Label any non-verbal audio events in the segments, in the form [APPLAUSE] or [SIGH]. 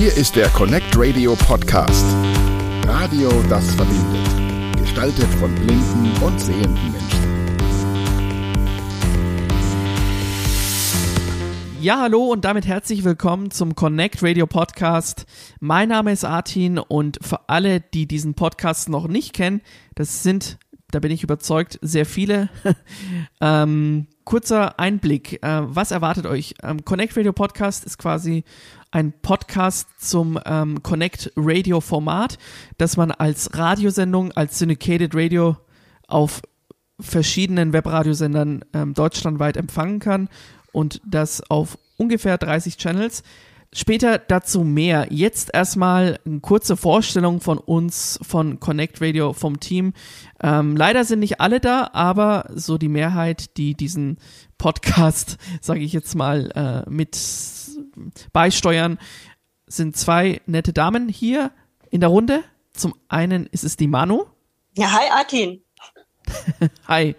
Hier ist der Connect Radio Podcast. Radio, das verbindet. Gestaltet von blinden und sehenden Menschen. Ja, hallo und damit herzlich willkommen zum Connect Radio Podcast. Mein Name ist Artin und für alle, die diesen Podcast noch nicht kennen, das sind, da bin ich überzeugt, sehr viele. [LAUGHS] ähm, kurzer Einblick. Äh, was erwartet euch? Ähm, Connect Radio Podcast ist quasi ein Podcast zum ähm, Connect Radio Format, das man als Radiosendung, als Syndicated Radio auf verschiedenen Webradiosendern ähm, deutschlandweit empfangen kann und das auf ungefähr 30 Channels. Später dazu mehr. Jetzt erstmal eine kurze Vorstellung von uns, von Connect Radio, vom Team. Ähm, leider sind nicht alle da, aber so die Mehrheit, die diesen Podcast, [LAUGHS] sage ich jetzt mal, äh, mit beisteuern, sind zwei nette Damen hier in der Runde. Zum einen ist es die Manu. Ja, hi Artin. [LAUGHS] hi.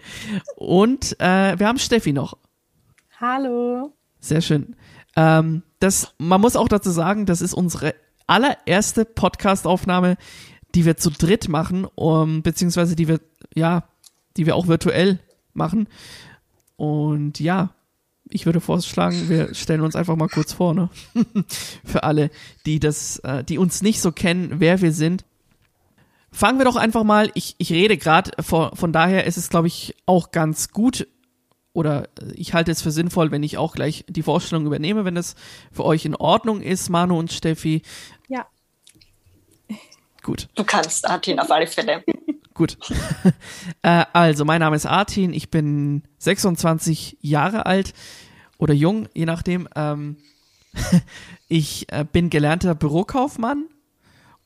Und äh, wir haben Steffi noch. Hallo. Sehr schön. Ähm, das, man muss auch dazu sagen, das ist unsere allererste Podcast-Aufnahme, die wir zu dritt machen, um, beziehungsweise die wir, ja, die wir auch virtuell machen. Und ja, ich würde vorschlagen, wir stellen uns einfach mal kurz vor, ne? [LAUGHS] Für alle, die das, äh, die uns nicht so kennen, wer wir sind. Fangen wir doch einfach mal, ich, ich rede gerade, von, von daher ist es, glaube ich, auch ganz gut, oder ich halte es für sinnvoll, wenn ich auch gleich die Vorstellung übernehme, wenn das für euch in Ordnung ist, Manu und Steffi. Gut. Du kannst, Artin, auf alle Fälle. [LAUGHS] Gut. [LAUGHS] äh, also, mein Name ist Artin, ich bin 26 Jahre alt oder jung, je nachdem. Ähm, [LAUGHS] ich äh, bin gelernter Bürokaufmann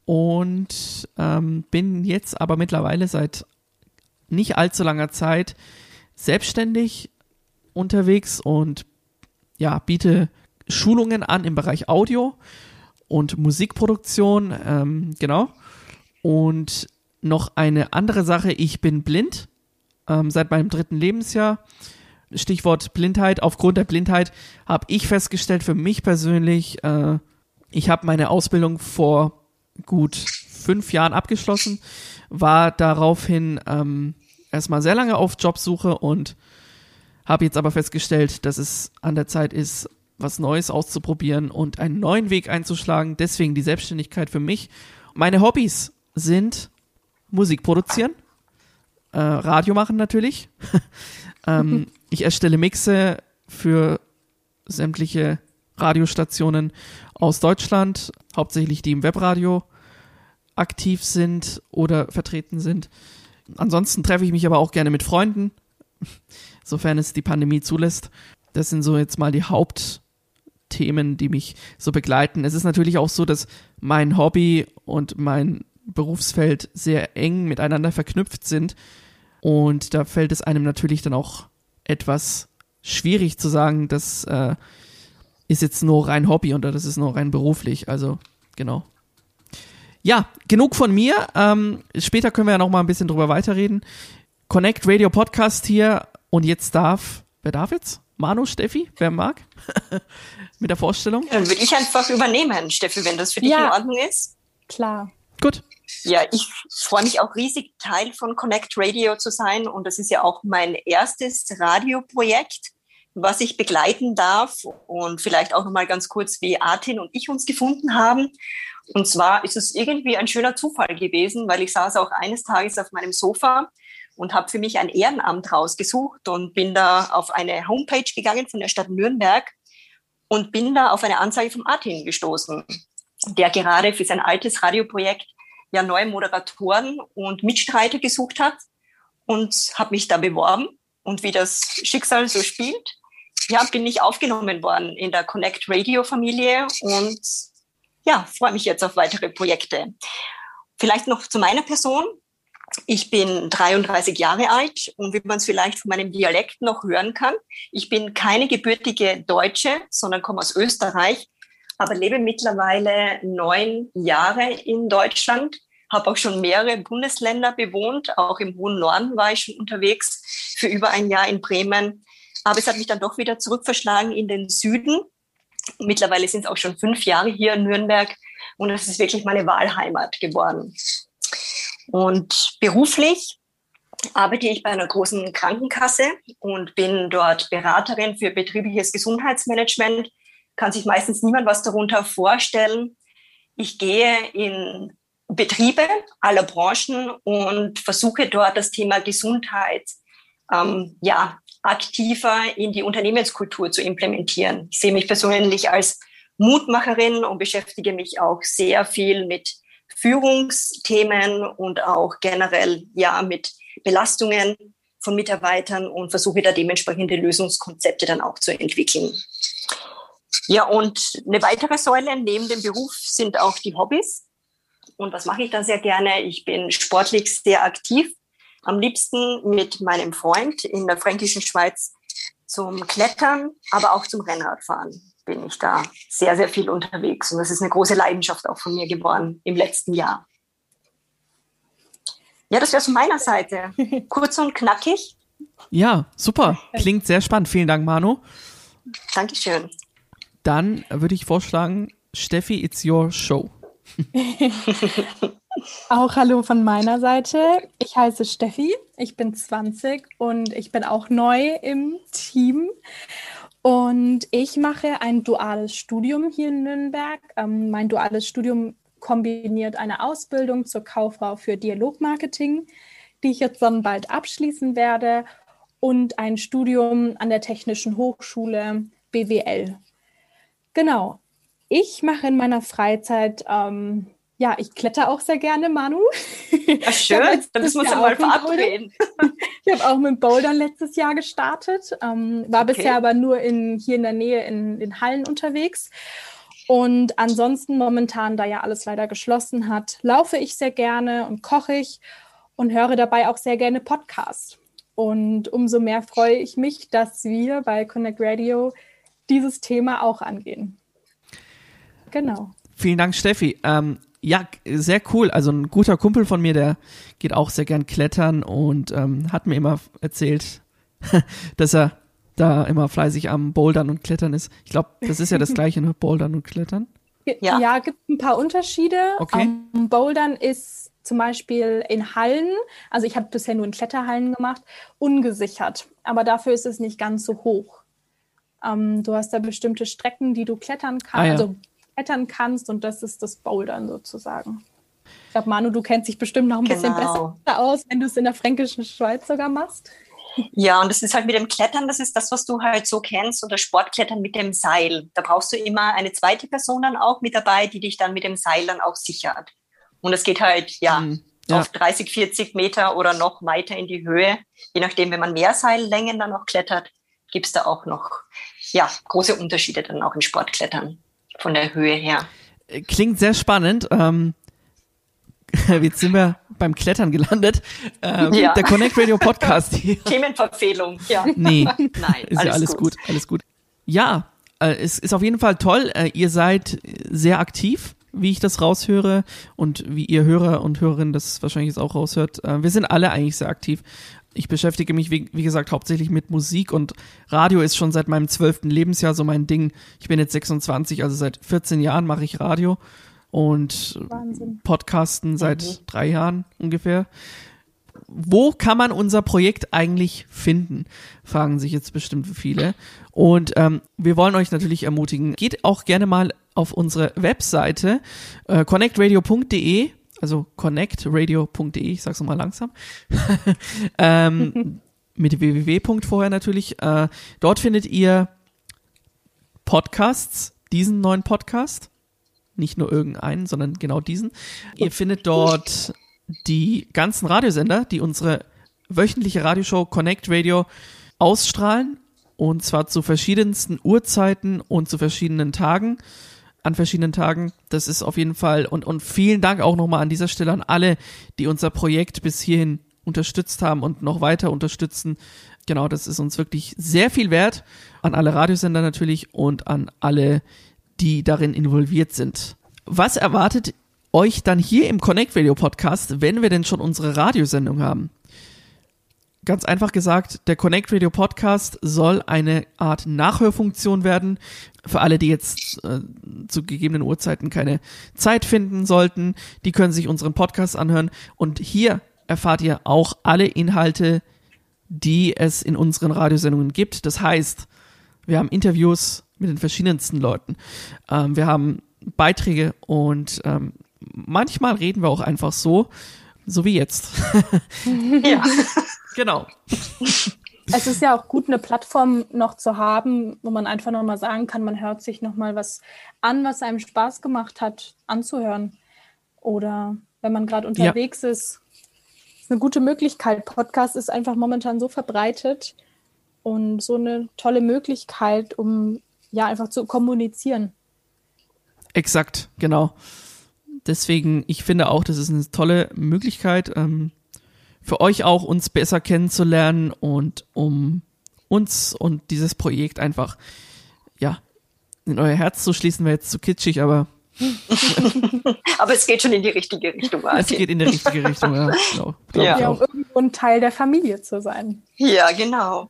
und ähm, bin jetzt aber mittlerweile seit nicht allzu langer Zeit selbstständig unterwegs und ja, biete Schulungen an im Bereich Audio und Musikproduktion, ähm, genau. Und noch eine andere Sache, ich bin blind ähm, seit meinem dritten Lebensjahr. Stichwort Blindheit. Aufgrund der Blindheit habe ich festgestellt für mich persönlich, äh, ich habe meine Ausbildung vor gut fünf Jahren abgeschlossen, war daraufhin ähm, erstmal sehr lange auf Jobsuche und habe jetzt aber festgestellt, dass es an der Zeit ist, was Neues auszuprobieren und einen neuen Weg einzuschlagen. Deswegen die Selbstständigkeit für mich. Meine Hobbys sind Musik produzieren, äh, Radio machen natürlich. [LAUGHS] ähm, [LAUGHS] ich erstelle Mixe für sämtliche Radiostationen aus Deutschland, hauptsächlich die im Webradio aktiv sind oder vertreten sind. Ansonsten treffe ich mich aber auch gerne mit Freunden, [LAUGHS] sofern es die Pandemie zulässt. Das sind so jetzt mal die Hauptthemen, die mich so begleiten. Es ist natürlich auch so, dass mein Hobby und mein Berufsfeld sehr eng miteinander verknüpft sind. Und da fällt es einem natürlich dann auch etwas schwierig zu sagen, das äh, ist jetzt nur rein Hobby oder das ist nur rein beruflich. Also, genau. Ja, genug von mir. Ähm, später können wir ja noch mal ein bisschen drüber weiterreden. Connect Radio Podcast hier und jetzt darf, wer darf jetzt? Manu, Steffi, wer mag? [LAUGHS] Mit der Vorstellung? Dann würde ich einfach übernehmen, Steffi, wenn das für dich Ja. in Ordnung ist. Klar. Gut. Ja, ich freue mich auch riesig, Teil von Connect Radio zu sein. Und das ist ja auch mein erstes Radioprojekt, was ich begleiten darf. Und vielleicht auch nochmal ganz kurz, wie Artin und ich uns gefunden haben. Und zwar ist es irgendwie ein schöner Zufall gewesen, weil ich saß auch eines Tages auf meinem Sofa und habe für mich ein Ehrenamt rausgesucht und bin da auf eine Homepage gegangen von der Stadt Nürnberg und bin da auf eine Anzeige vom Artin gestoßen, der gerade für sein altes Radioprojekt ja neue Moderatoren und Mitstreiter gesucht hat und habe mich da beworben. Und wie das Schicksal so spielt, ja, bin ich aufgenommen worden in der Connect Radio Familie und ja, freue mich jetzt auf weitere Projekte. Vielleicht noch zu meiner Person. Ich bin 33 Jahre alt und wie man es vielleicht von meinem Dialekt noch hören kann, ich bin keine gebürtige Deutsche, sondern komme aus Österreich, aber lebe mittlerweile neun Jahre in Deutschland, habe auch schon mehrere Bundesländer bewohnt, auch im hohen Norden war ich schon unterwegs für über ein Jahr in Bremen. Aber es hat mich dann doch wieder zurückverschlagen in den Süden. Mittlerweile sind es auch schon fünf Jahre hier in Nürnberg und es ist wirklich meine Wahlheimat geworden. Und beruflich arbeite ich bei einer großen Krankenkasse und bin dort Beraterin für betriebliches Gesundheitsmanagement. Kann sich meistens niemand was darunter vorstellen. Ich gehe in Betriebe aller Branchen und versuche dort das Thema Gesundheit ähm, ja, aktiver in die Unternehmenskultur zu implementieren. Ich sehe mich persönlich als Mutmacherin und beschäftige mich auch sehr viel mit Führungsthemen und auch generell ja mit Belastungen von Mitarbeitern und versuche da dementsprechende Lösungskonzepte dann auch zu entwickeln. Ja, und eine weitere Säule neben dem Beruf sind auch die Hobbys. Und was mache ich da sehr gerne? Ich bin sportlich sehr aktiv. Am liebsten mit meinem Freund in der fränkischen Schweiz zum Klettern, aber auch zum Rennradfahren bin ich da sehr, sehr viel unterwegs. Und das ist eine große Leidenschaft auch von mir geworden im letzten Jahr. Ja, das wäre von meiner Seite. [LAUGHS] Kurz und knackig. Ja, super. Klingt sehr spannend. Vielen Dank, Manu. Dankeschön. Dann würde ich vorschlagen, Steffi, it's your show. [LAUGHS] auch hallo von meiner Seite. Ich heiße Steffi, ich bin 20 und ich bin auch neu im Team. Und ich mache ein duales Studium hier in Nürnberg. Ähm, mein duales Studium kombiniert eine Ausbildung zur Kauffrau für Dialogmarketing, die ich jetzt dann bald abschließen werde, und ein Studium an der Technischen Hochschule BWL. Genau. Ich mache in meiner Freizeit ähm, ja, ich kletter auch sehr gerne, Manu. Ach, schön, da müssen wir uns ja mal verabreden. [LAUGHS] Ich habe auch mit Bouldern letztes Jahr gestartet, ähm, war okay. bisher aber nur in, hier in der Nähe in den Hallen unterwegs. Und ansonsten momentan, da ja alles leider geschlossen hat, laufe ich sehr gerne und koche ich und höre dabei auch sehr gerne Podcasts. Und umso mehr freue ich mich, dass wir bei Connect Radio dieses Thema auch angehen. Genau. Vielen Dank, Steffi. Ähm, ja, sehr cool. Also ein guter Kumpel von mir, der geht auch sehr gern klettern und ähm, hat mir immer erzählt, [LAUGHS] dass er da immer fleißig am Bouldern und Klettern ist. Ich glaube, das ist ja das [LAUGHS] gleiche, ne? Bouldern und Klettern. Ja, ja gibt ein paar Unterschiede. Okay. Um, Bouldern ist zum Beispiel in Hallen, also ich habe bisher nur in Kletterhallen gemacht, ungesichert. Aber dafür ist es nicht ganz so hoch. Ähm, du hast da bestimmte Strecken, die du klettern kannst. Ah, ja. Also klettern kannst und das ist das Bouldern sozusagen. Ich glaube, Manu, du kennst dich bestimmt noch ein genau. bisschen besser aus, wenn du es in der fränkischen Schweiz sogar machst. Ja, und das ist halt mit dem Klettern, das ist das, was du halt so kennst, oder Sportklettern mit dem Seil. Da brauchst du immer eine zweite Person dann auch mit dabei, die dich dann mit dem Seil dann auch sichert. Und es geht halt, ja, mhm. ja. auf 30, 40 Meter oder noch weiter in die Höhe. Je nachdem, wenn man mehr Seillängen dann noch klettert, gibt es da auch noch, ja, große Unterschiede dann auch im Sportklettern von der Höhe her. Klingt sehr spannend. Ähm, [LAUGHS] jetzt sind wir beim Klettern gelandet. Ähm, ja. Der Connect Radio Podcast. [LAUGHS] Themenverfehlung, ja. Nee, [LAUGHS] Nein, ist alles ja alles gut. gut. alles gut. Ja, äh, es ist auf jeden Fall toll. Äh, ihr seid sehr aktiv, wie ich das raushöre und wie ihr Hörer und Hörerinnen das wahrscheinlich jetzt auch raushört. Äh, wir sind alle eigentlich sehr aktiv ich beschäftige mich, wie, wie, gesagt, hauptsächlich mit Musik und Radio ist schon seit meinem zwölften Lebensjahr so mein Ding. Ich bin jetzt 26, also seit 14 Jahren mache ich Radio und Wahnsinn. Podcasten seit mhm. drei Jahren ungefähr. Wo kann man unser Projekt eigentlich finden? Fragen sich jetzt bestimmt viele. Und ähm, wir wollen euch natürlich ermutigen, geht auch gerne mal auf unsere Webseite äh, connectradio.de also connectradio.de, ich sag's nochmal langsam, [LAUGHS] ähm, [LAUGHS] mit www. vorher natürlich. Äh, dort findet ihr Podcasts, diesen neuen Podcast, nicht nur irgendeinen, sondern genau diesen. Ihr findet dort die ganzen Radiosender, die unsere wöchentliche Radioshow Connect Radio ausstrahlen und zwar zu verschiedensten Uhrzeiten und zu verschiedenen Tagen an verschiedenen Tagen. Das ist auf jeden Fall und, und vielen Dank auch nochmal an dieser Stelle an alle, die unser Projekt bis hierhin unterstützt haben und noch weiter unterstützen. Genau, das ist uns wirklich sehr viel wert. An alle Radiosender natürlich und an alle, die darin involviert sind. Was erwartet euch dann hier im Connect Radio Podcast, wenn wir denn schon unsere Radiosendung haben? Ganz einfach gesagt, der Connect Radio Podcast soll eine Art Nachhörfunktion werden. Für alle, die jetzt äh, zu gegebenen Uhrzeiten keine Zeit finden sollten, die können sich unseren Podcast anhören. Und hier erfahrt ihr auch alle Inhalte, die es in unseren Radiosendungen gibt. Das heißt, wir haben Interviews mit den verschiedensten Leuten. Ähm, wir haben Beiträge und ähm, manchmal reden wir auch einfach so, so wie jetzt. [LAUGHS] Ja. genau. Es ist ja auch gut, eine Plattform noch zu haben, wo man einfach nochmal sagen kann, man hört sich nochmal was an, was einem Spaß gemacht hat, anzuhören. Oder wenn man gerade unterwegs ja. ist, ist eine gute Möglichkeit. Podcast ist einfach momentan so verbreitet und so eine tolle Möglichkeit, um ja einfach zu kommunizieren. Exakt, genau. Deswegen, ich finde auch, das ist eine tolle Möglichkeit ähm, für euch auch, uns besser kennenzulernen und um uns und dieses Projekt einfach, ja, in euer Herz zu schließen, wäre jetzt zu kitschig, aber. [LAUGHS] aber es geht schon in die richtige Richtung. Martin. Es geht in die richtige Richtung, ja. Glaub, glaub ja, um irgendwo ein Teil der Familie zu sein. Ja, genau.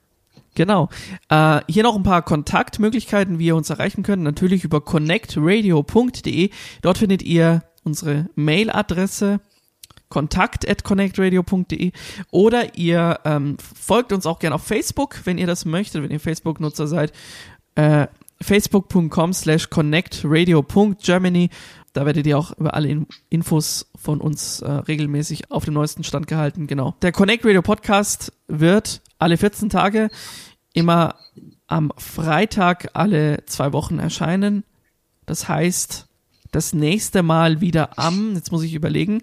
Genau. Äh, hier noch ein paar Kontaktmöglichkeiten, wie ihr uns erreichen könnt. Natürlich über connectradio.de. Dort findet ihr unsere Mailadresse kontakt at connectradio.de oder ihr ähm, folgt uns auch gerne auf Facebook, wenn ihr das möchtet, wenn ihr Facebook-Nutzer seid. Äh, facebook.com slash connectradio.germany. Da werdet ihr auch über alle Infos von uns äh, regelmäßig auf dem neuesten Stand gehalten. Genau. Der Connect Radio Podcast wird alle 14 Tage immer am Freitag alle zwei Wochen erscheinen. Das heißt, das nächste Mal wieder am, jetzt muss ich überlegen.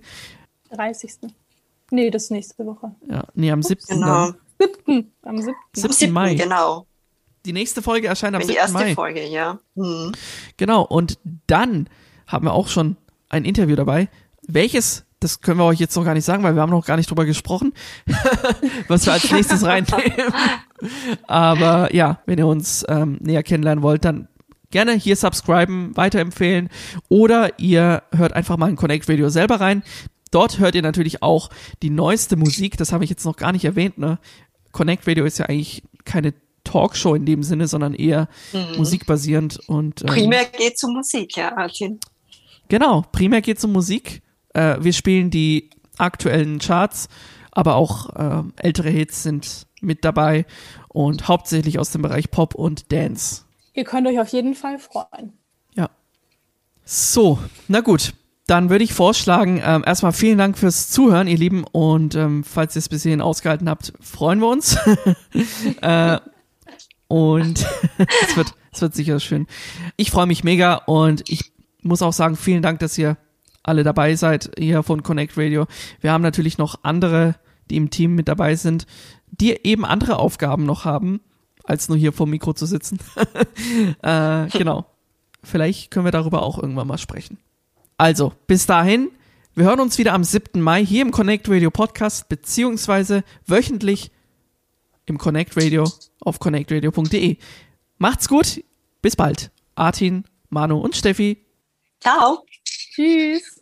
30. Nee, das nächste Woche. Ja, nee, am 7. Genau. 7. Am 7. 7. 7. Mai. Genau. Die nächste Folge erscheint am 7. Die erste Mai. Folge, ja. Hm. Genau, und dann haben wir auch schon ein Interview dabei. Welches, das können wir euch jetzt noch gar nicht sagen, weil wir haben noch gar nicht drüber gesprochen, [LAUGHS] was wir als nächstes [LAUGHS] reinnehmen. Aber ja, wenn ihr uns ähm, näher kennenlernen wollt, dann gerne hier subscriben, weiterempfehlen oder ihr hört einfach mal ein Connect Radio selber rein. Dort hört ihr natürlich auch die neueste Musik, das habe ich jetzt noch gar nicht erwähnt, ne? Connect Radio ist ja eigentlich keine Talkshow in dem Sinne, sondern eher mhm. musikbasierend und ähm, primär geht es um Musik, ja, Artin. Genau, primär geht es um Musik. Äh, wir spielen die aktuellen Charts, aber auch äh, ältere Hits sind mit dabei und hauptsächlich aus dem Bereich Pop und Dance. Ihr könnt euch auf jeden Fall freuen. Ja. So, na gut. Dann würde ich vorschlagen, ähm, erstmal vielen Dank fürs Zuhören, ihr Lieben. Und ähm, falls ihr es bis hierhin ausgehalten habt, freuen wir uns. [LAUGHS] äh, und [LAUGHS] es wird, es wird sicher schön. Ich freue mich mega und ich muss auch sagen, vielen Dank, dass ihr alle dabei seid hier von Connect Radio. Wir haben natürlich noch andere, die im Team mit dabei sind, die eben andere Aufgaben noch haben als nur hier vor dem Mikro zu sitzen. [LAUGHS] äh, genau. Vielleicht können wir darüber auch irgendwann mal sprechen. Also, bis dahin, wir hören uns wieder am 7. Mai hier im Connect Radio Podcast, beziehungsweise wöchentlich im Connect Radio auf connectradio.de. Macht's gut, bis bald. Artin, Manu und Steffi. Ciao. Tschüss.